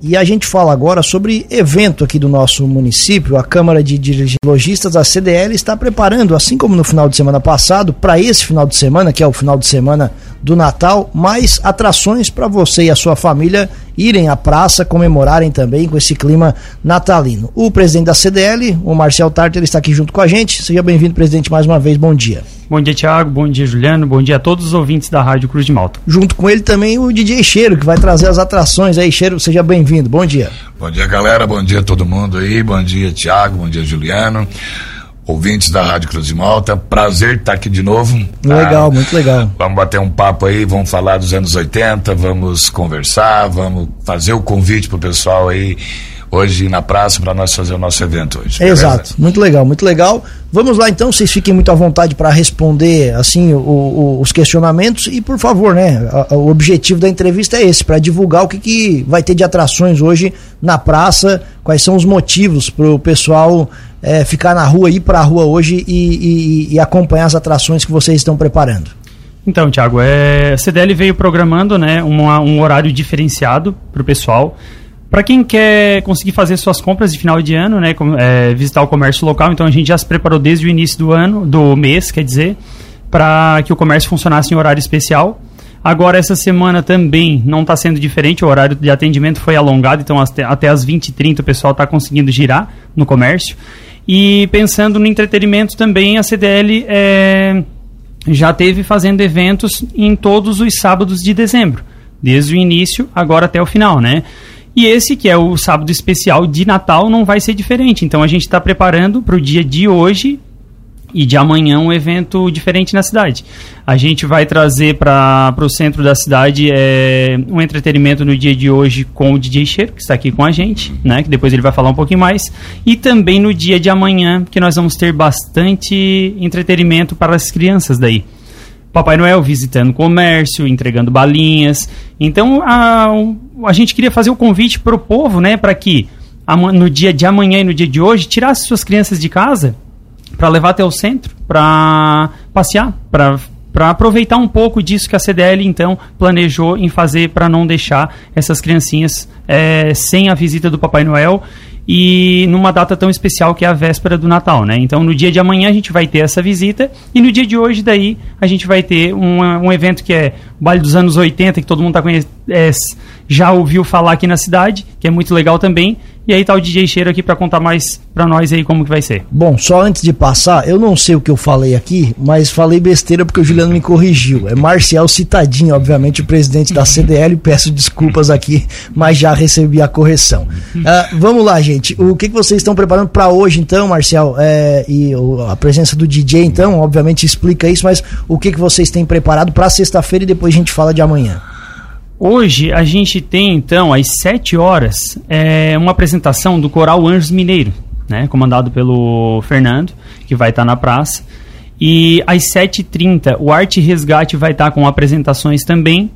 E a gente fala agora sobre evento aqui do nosso município. A Câmara de Lojistas, a CDL, está preparando, assim como no final de semana passado, para esse final de semana, que é o final de semana do Natal, mais atrações para você e a sua família irem à praça, comemorarem também com esse clima natalino. O presidente da CDL, o Marcel Tarter, está aqui junto com a gente. Seja bem-vindo, presidente, mais uma vez. Bom dia. Bom dia, Tiago. Bom dia, Juliano. Bom dia a todos os ouvintes da Rádio Cruz de Malta. Junto com ele também o DJ Cheiro, que vai trazer as atrações aí. Cheiro, seja bem-vindo. Bom dia. Bom dia, galera. Bom dia a todo mundo aí. Bom dia, Tiago. Bom dia, Juliano ouvintes da Rádio Cruz de Malta. Prazer estar aqui de novo. Tá? Legal, muito legal. Vamos bater um papo aí, vamos falar dos anos 80, vamos conversar, vamos fazer o convite pro pessoal aí hoje na praça para nós fazer o nosso evento hoje. Exato, muito legal, muito legal. Vamos lá então, vocês fiquem muito à vontade para responder assim o, o, os questionamentos e por favor, né? A, o objetivo da entrevista é esse, para divulgar o que, que vai ter de atrações hoje na praça, quais são os motivos para o pessoal é, ficar na rua, ir para a rua hoje e, e, e acompanhar as atrações que vocês estão preparando. Então, Tiago, é, a CDL veio programando né, um, um horário diferenciado para o pessoal. Para quem quer conseguir fazer suas compras de final de ano, né, é, visitar o comércio local, então a gente já se preparou desde o início do ano, do mês, quer dizer, para que o comércio funcionasse em horário especial. Agora, essa semana também não está sendo diferente, o horário de atendimento foi alongado, então até, as 20h30 o pessoal está conseguindo girar no comércio. E pensando no entretenimento também, a CDL é, já teve fazendo eventos em todos os sábados de dezembro, desde o início agora até o final, né? E esse, que é o sábado especial de Natal, não vai ser diferente. Então a gente está preparando para o dia de hoje e de amanhã um evento diferente na cidade. A gente vai trazer para o centro da cidade é, um entretenimento no dia de hoje com o DJ Cheiro, que está aqui com a gente, né? Que depois ele vai falar um pouquinho mais. E também no dia de amanhã, que nós vamos ter bastante entretenimento para as crianças daí. Papai Noel visitando comércio, entregando balinhas. Então a, a gente queria fazer o convite para o povo, né, para que no dia de amanhã e no dia de hoje tirasse suas crianças de casa para levar até o centro, para passear, para para aproveitar um pouco disso que a CDL então planejou em fazer para não deixar essas criancinhas é, sem a visita do Papai Noel e numa data tão especial que é a véspera do Natal, né? Então no dia de amanhã a gente vai ter essa visita e no dia de hoje daí a gente vai ter um, um evento que é o Baile dos anos 80, que todo mundo tá conhecendo, é, já ouviu falar aqui na cidade, que é muito legal também. E aí tá o DJ Cheiro aqui para contar mais para nós aí como que vai ser. Bom, só antes de passar, eu não sei o que eu falei aqui, mas falei besteira porque o Juliano me corrigiu. É Marcial Citadinho, obviamente, o presidente da CDL. Peço desculpas aqui, mas já recebi a correção. Uh, vamos lá, gente. O que, que vocês estão preparando para hoje, então, Marcial? É, e a presença do DJ, então, obviamente explica isso, mas o que, que vocês têm preparado para sexta-feira e depois a gente fala de amanhã? Hoje a gente tem então às 7 horas é, uma apresentação do Coral Anjos Mineiro, né, comandado pelo Fernando, que vai estar tá na praça. E às 7h30 o Arte Resgate vai estar tá com apresentações também,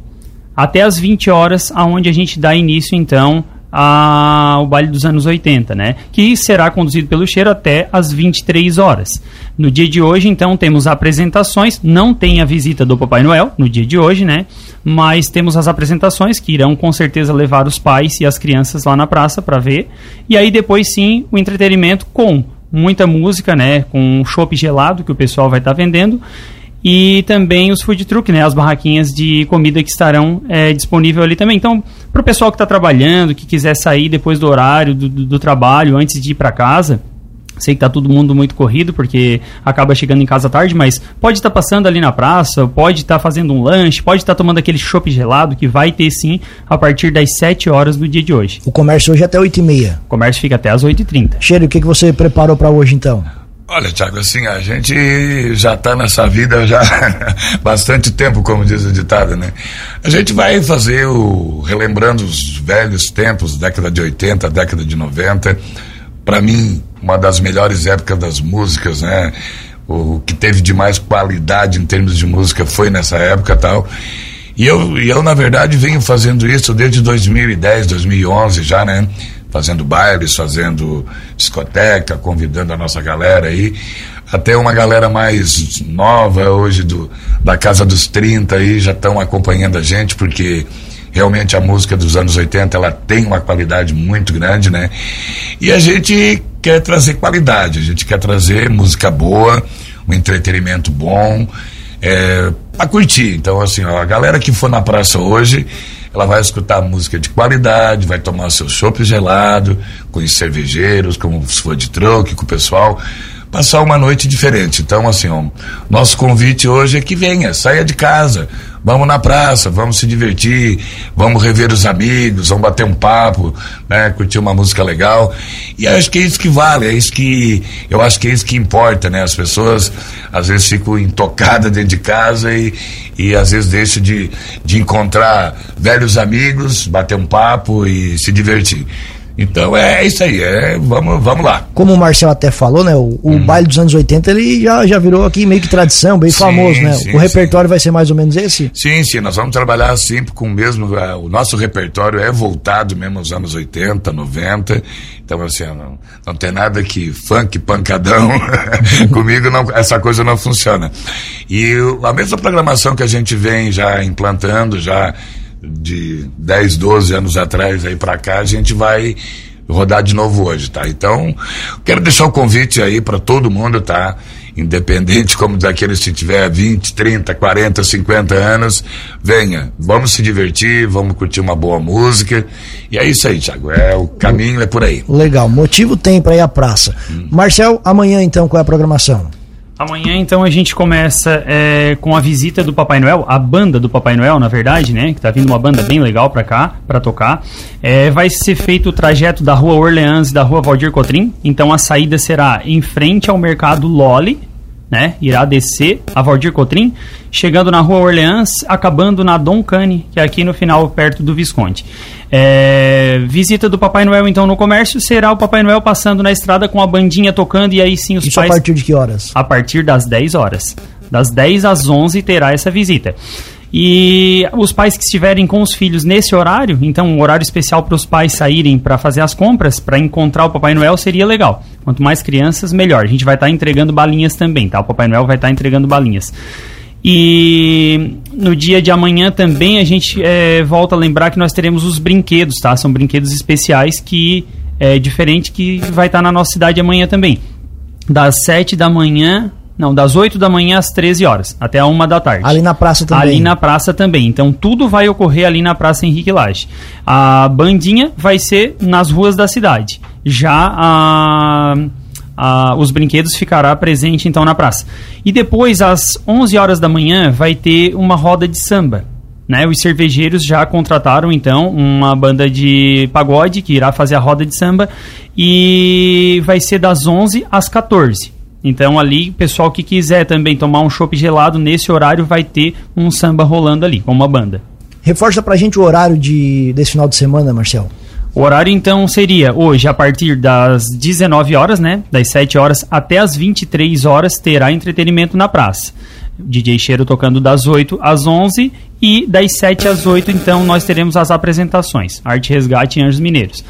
até às 20 horas, aonde a gente dá início então ao baile dos anos 80, né? Que será conduzido pelo Cheiro até às 23 horas. No dia de hoje, então, temos apresentações. Não tem a visita do Papai Noel no dia de hoje, né? Mas temos as apresentações que irão com certeza levar os pais e as crianças lá na praça para ver. E aí depois sim o entretenimento com muita música, né? Com um chopp gelado que o pessoal vai estar tá vendendo e também os food truck, né, as barraquinhas de comida que estarão é, disponíveis ali também. Então, para o pessoal que está trabalhando, que quiser sair depois do horário do, do, do trabalho, antes de ir para casa, sei que está todo mundo muito corrido porque acaba chegando em casa tarde, mas pode estar tá passando ali na praça, pode estar tá fazendo um lanche, pode estar tá tomando aquele chopp gelado que vai ter sim a partir das 7 horas do dia de hoje. O comércio hoje é até 8 e meia. O comércio fica até as 8h30. Cheiro, o que, que você preparou para hoje então? Olha, Tiago, assim, a gente já está nessa vida já bastante tempo, como diz o ditado, né? A gente vai fazer o. relembrando os velhos tempos, década de 80, década de 90. Para mim, uma das melhores épocas das músicas, né? O que teve de mais qualidade em termos de música foi nessa época tal. E eu, eu, na verdade, venho fazendo isso desde 2010, 2011 já, né? Fazendo bailes, fazendo discoteca, convidando a nossa galera aí. Até uma galera mais nova hoje do, da casa dos 30 aí já estão acompanhando a gente, porque realmente a música dos anos 80 ela tem uma qualidade muito grande, né? E a gente quer trazer qualidade, a gente quer trazer música boa, um entretenimento bom, é, para curtir. Então, assim, ó, a galera que for na praça hoje, ela vai escutar música de qualidade, vai tomar seu chopp gelado, com os cervejeiros, como se for de troque, com o pessoal passar uma noite diferente. Então, assim, ó, nosso convite hoje é que venha, saia de casa, vamos na praça, vamos se divertir, vamos rever os amigos, vamos bater um papo, né, curtir uma música legal. E acho que é isso que vale, é isso que eu acho que é isso que importa, né? As pessoas às vezes ficam intocadas dentro de casa e, e às vezes deixam de, de encontrar velhos amigos, bater um papo e se divertir. Então é isso aí, é, vamos, vamos lá. Como o Marcel até falou, né? O, o uhum. baile dos anos 80 ele já, já virou aqui meio que tradição, bem sim, famoso, né? Sim, o repertório sim. vai ser mais ou menos esse? Sim, sim, nós vamos trabalhar sempre com o mesmo. Uh, o nosso repertório é voltado mesmo aos anos 80, 90. Então, assim, não, não tem nada que funk, pancadão. Comigo não, essa coisa não funciona. E a mesma programação que a gente vem já implantando, já de 10, 12 anos atrás aí para cá, a gente vai rodar de novo hoje, tá? Então, quero deixar o convite aí para todo mundo, tá? Independente como daqueles que tiver 20, 30, 40, 50 anos, venha, vamos se divertir, vamos curtir uma boa música. E é isso aí, Thiago. É o caminho é por aí. Legal. Motivo tem para ir à praça. Hum. Marcel, amanhã então qual é a programação? Amanhã, então, a gente começa é, com a visita do Papai Noel, a banda do Papai Noel, na verdade, né? Que tá vindo uma banda bem legal pra cá, pra tocar. É, vai ser feito o trajeto da Rua Orleans e da Rua Valdir Cotrim. Então, a saída será em frente ao Mercado Loli, né? Irá descer a Valdir Cotrim, chegando na Rua Orleans, acabando na Dom Cane, que é aqui no final, perto do Visconde. É, visita do Papai Noel, então, no comércio, será o Papai Noel passando na estrada com a bandinha tocando e aí sim os Isso pais... a partir de que horas? A partir das 10 horas. Das 10 às 11 terá essa visita. E os pais que estiverem com os filhos nesse horário, então um horário especial para os pais saírem para fazer as compras, para encontrar o Papai Noel seria legal. Quanto mais crianças, melhor. A gente vai estar tá entregando balinhas também, tá? O Papai Noel vai estar tá entregando balinhas. E no dia de amanhã também a gente é, volta a lembrar que nós teremos os brinquedos, tá? São brinquedos especiais que é diferente que vai estar tá na nossa cidade amanhã também. Das 7 da manhã não, das 8 da manhã às 13 horas, até a 1 da tarde. Ali na praça também. Ali na praça também. Então tudo vai ocorrer ali na Praça Henrique Lage. A bandinha vai ser nas ruas da cidade. Já a, a, os brinquedos ficará presente então na praça. E depois, às 11 horas da manhã, vai ter uma roda de samba. Né, os cervejeiros já contrataram então uma banda de pagode que irá fazer a roda de samba e vai ser das 11 às 14. Então ali, pessoal que quiser também tomar um chopp gelado nesse horário vai ter um samba rolando ali, com uma banda. Reforça pra gente o horário de, desse final de semana, Marcel. O horário então seria hoje a partir das 19 horas, né? Das 7 horas até as 23 horas terá entretenimento na praça. DJ Cheiro tocando das 8 às 11 e das 7 às 8 então nós teremos as apresentações, Arte Resgate e Anjos Mineiros.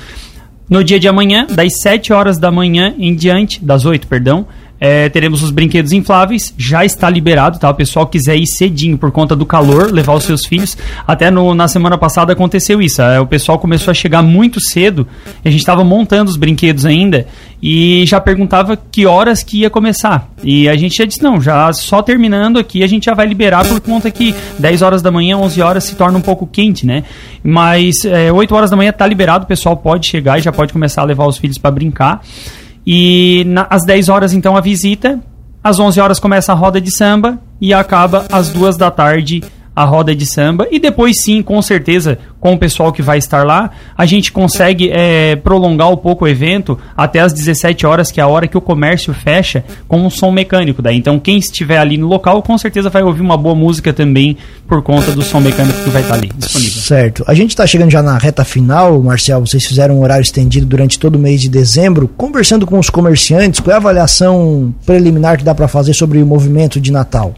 No dia de amanhã, das 7 horas da manhã em diante, das 8, perdão, é, teremos os brinquedos infláveis, já está liberado, tá? O pessoal quiser ir cedinho por conta do calor, levar os seus filhos. Até no, na semana passada aconteceu isso. É, o pessoal começou a chegar muito cedo, a gente estava montando os brinquedos ainda e já perguntava que horas que ia começar. E a gente já disse, não, já só terminando aqui a gente já vai liberar por conta que 10 horas da manhã, 11 horas se torna um pouco quente, né? Mas é, 8 horas da manhã está liberado, o pessoal pode chegar e já pode começar a levar os filhos para brincar. E na, às 10 horas, então, a visita. Às 11 horas começa a roda de samba e acaba às 2 da tarde a roda de samba e depois sim, com certeza, com o pessoal que vai estar lá, a gente consegue é, prolongar um pouco o evento até as 17 horas, que é a hora que o comércio fecha, com um som mecânico. Daí. Então, quem estiver ali no local, com certeza vai ouvir uma boa música também por conta do som mecânico que vai estar ali disponível. Certo. A gente está chegando já na reta final, Marcel. Vocês fizeram um horário estendido durante todo o mês de dezembro. Conversando com os comerciantes, qual é a avaliação preliminar que dá para fazer sobre o movimento de Natal?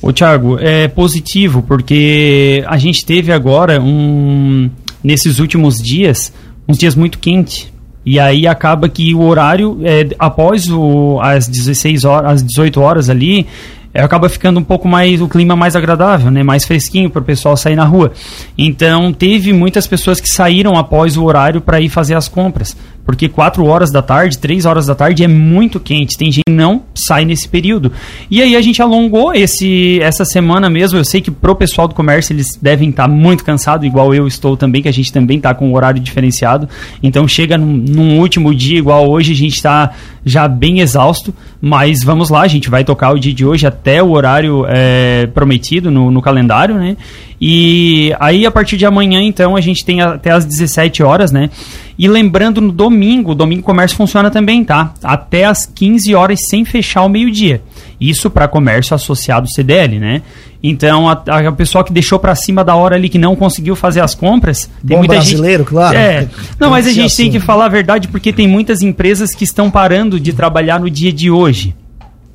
O Thiago, é positivo porque a gente teve agora um nesses últimos dias uns dias muito quentes e aí acaba que o horário é, após o, as 16 horas, as 18 horas ali é, acaba ficando um pouco mais o clima mais agradável, né? Mais fresquinho para o pessoal sair na rua. Então teve muitas pessoas que saíram após o horário para ir fazer as compras, porque 4 horas da tarde, 3 horas da tarde é muito quente. Tem gente que não sai nesse período. E aí a gente alongou esse essa semana mesmo. Eu sei que pro pessoal do comércio eles devem estar tá muito cansados, igual eu estou também, que a gente também está com um horário diferenciado. Então chega num, num último dia igual hoje, a gente está já bem exausto, mas vamos lá, a gente vai tocar o dia de hoje até o horário é, prometido no, no, calendário, né? E aí a partir de amanhã, então, a gente tem até as 17 horas, né? E lembrando, no domingo, domingo comércio funciona também, tá? Até as 15 horas sem fechar o meio-dia. Isso para comércio associado CDL, né? Então, a, a pessoa que deixou para cima da hora ali, que não conseguiu fazer as compras. Tem Bom muita brasileiro, gente... claro. É. Não, mas a gente assim. tem que falar a verdade porque tem muitas empresas que estão parando de trabalhar no dia de hoje.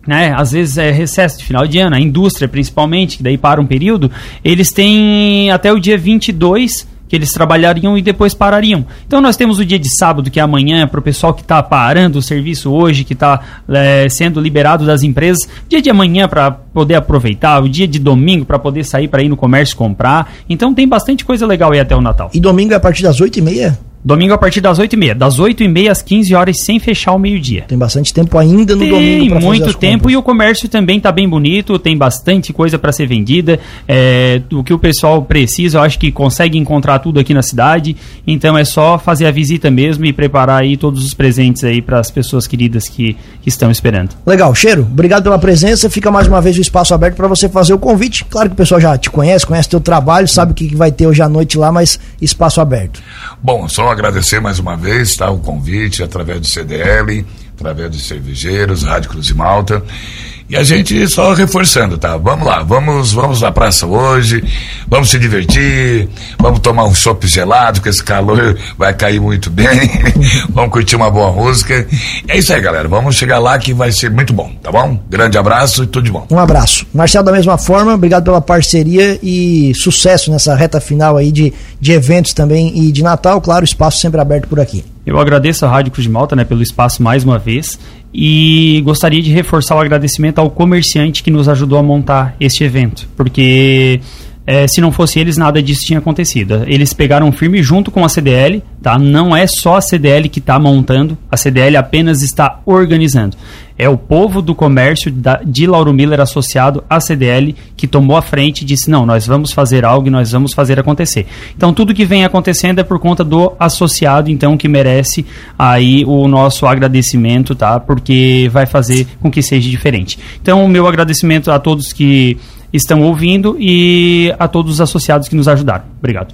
Né? Às vezes é recesso de final de ano, a indústria principalmente, que daí para um período, eles têm até o dia 22 que eles trabalhariam e depois parariam. Então nós temos o dia de sábado, que é amanhã, para o pessoal que está parando o serviço hoje, que está é, sendo liberado das empresas. Dia de amanhã para poder aproveitar, o dia de domingo para poder sair para ir no comércio comprar. Então tem bastante coisa legal aí até o Natal. E domingo é a partir das 8h30? Domingo a partir das 8h30. Das 8h30 às 15 horas sem fechar o meio-dia. Tem bastante tempo ainda no tem domingo. Tem muito tempo e o comércio também está bem bonito, tem bastante coisa para ser vendida. É, o que o pessoal precisa, eu acho que consegue encontrar tudo aqui na cidade. Então é só fazer a visita mesmo e preparar aí todos os presentes aí para as pessoas queridas que, que, estão esperando. Legal, Cheiro, obrigado pela presença. Fica mais uma vez o espaço aberto para você fazer o convite. Claro que o pessoal já te conhece, conhece teu trabalho, sabe o que vai ter hoje à noite lá, mas espaço aberto. Bom, só agradecer mais uma vez tá, o convite através do CDL, através dos cervejeiros, Rádio Cruz de Malta. E a gente só reforçando, tá? Vamos lá, vamos, vamos na praça hoje, vamos se divertir, vamos tomar um chopp gelado, que esse calor vai cair muito bem, vamos curtir uma boa música. É isso aí, galera. Vamos chegar lá que vai ser muito bom, tá bom? Grande abraço e tudo de bom. Um abraço. Marcelo, da mesma forma, obrigado pela parceria e sucesso nessa reta final aí de, de eventos também e de Natal. Claro, espaço sempre aberto por aqui. Eu agradeço a Rádio Cruz de Malta né, pelo espaço mais uma vez e gostaria de reforçar o agradecimento ao comerciante que nos ajudou a montar este evento, porque é, se não fosse eles, nada disso tinha acontecido. Eles pegaram firme junto com a CDL, tá? Não é só a CDL que está montando, a CDL apenas está organizando. É o povo do comércio da, de Lauro Miller associado à CDL que tomou a frente e disse: não, nós vamos fazer algo e nós vamos fazer acontecer. Então, tudo que vem acontecendo é por conta do associado, então, que merece aí o nosso agradecimento, tá? Porque vai fazer com que seja diferente. Então, o meu agradecimento a todos que estão ouvindo e a todos os associados que nos ajudaram. Obrigado.